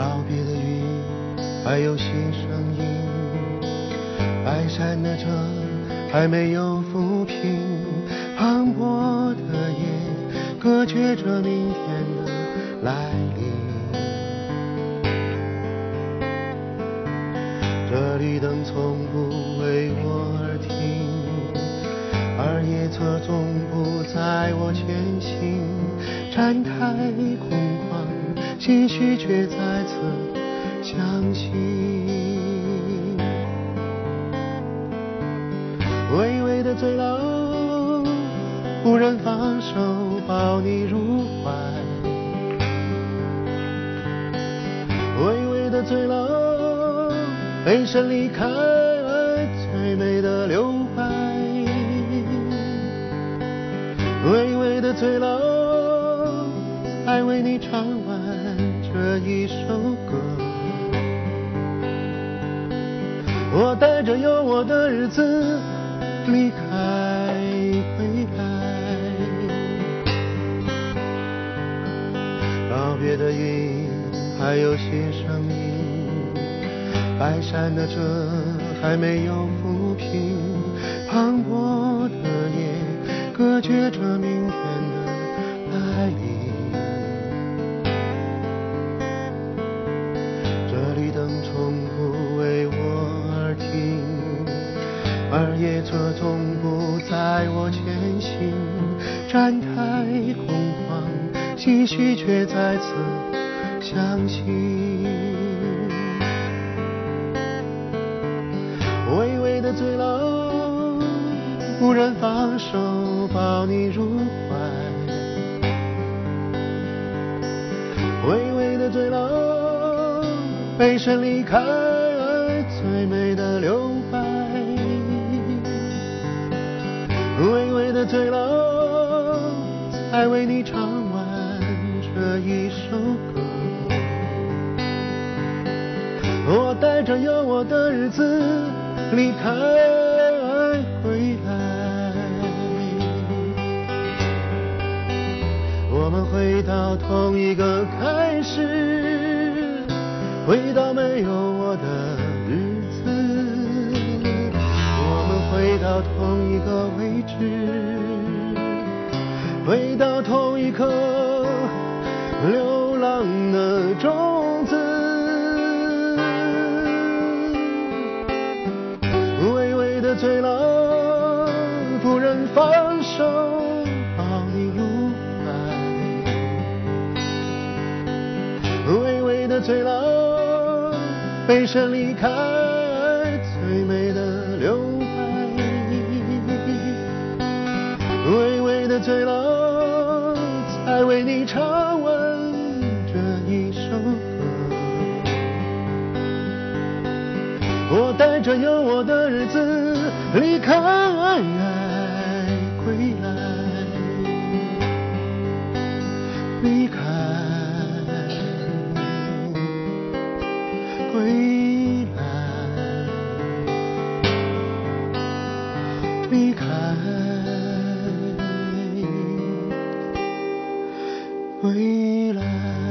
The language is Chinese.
道别的云还有新声音。白山的车还没有抚平，磅礴的夜隔绝着明天的来临。这绿灯从不为我而停，而夜车从不载我前行。站台空旷，心绪却再次相信。微微的醉了，忽然放手抱你入怀。微微的醉了，飞身离开最美的留白。微微的醉了，才为你唱完这一首歌。我带着有我的日子离开回来，告别的云还有些声音，白山的车还没有抚平，磅礴的夜隔绝着明而夜车从不载我前行。站台空旷，唏嘘却再次相信。微微的醉了，忽然放手抱你入怀。微微的醉了，背身离开最美的留白。微微的醉了，才为你唱完这一首歌。我带着有我的日子离开归来。我们回到同一个开始，回到没有我的到同一个位置，回到同一颗流浪的种子。微微的醉了，不忍放手抱你入怀。微微的醉了，背身离开最美微微的醉了，才为你唱完这一首歌。我带着有我的日子离开归来，离开归来，离开未来。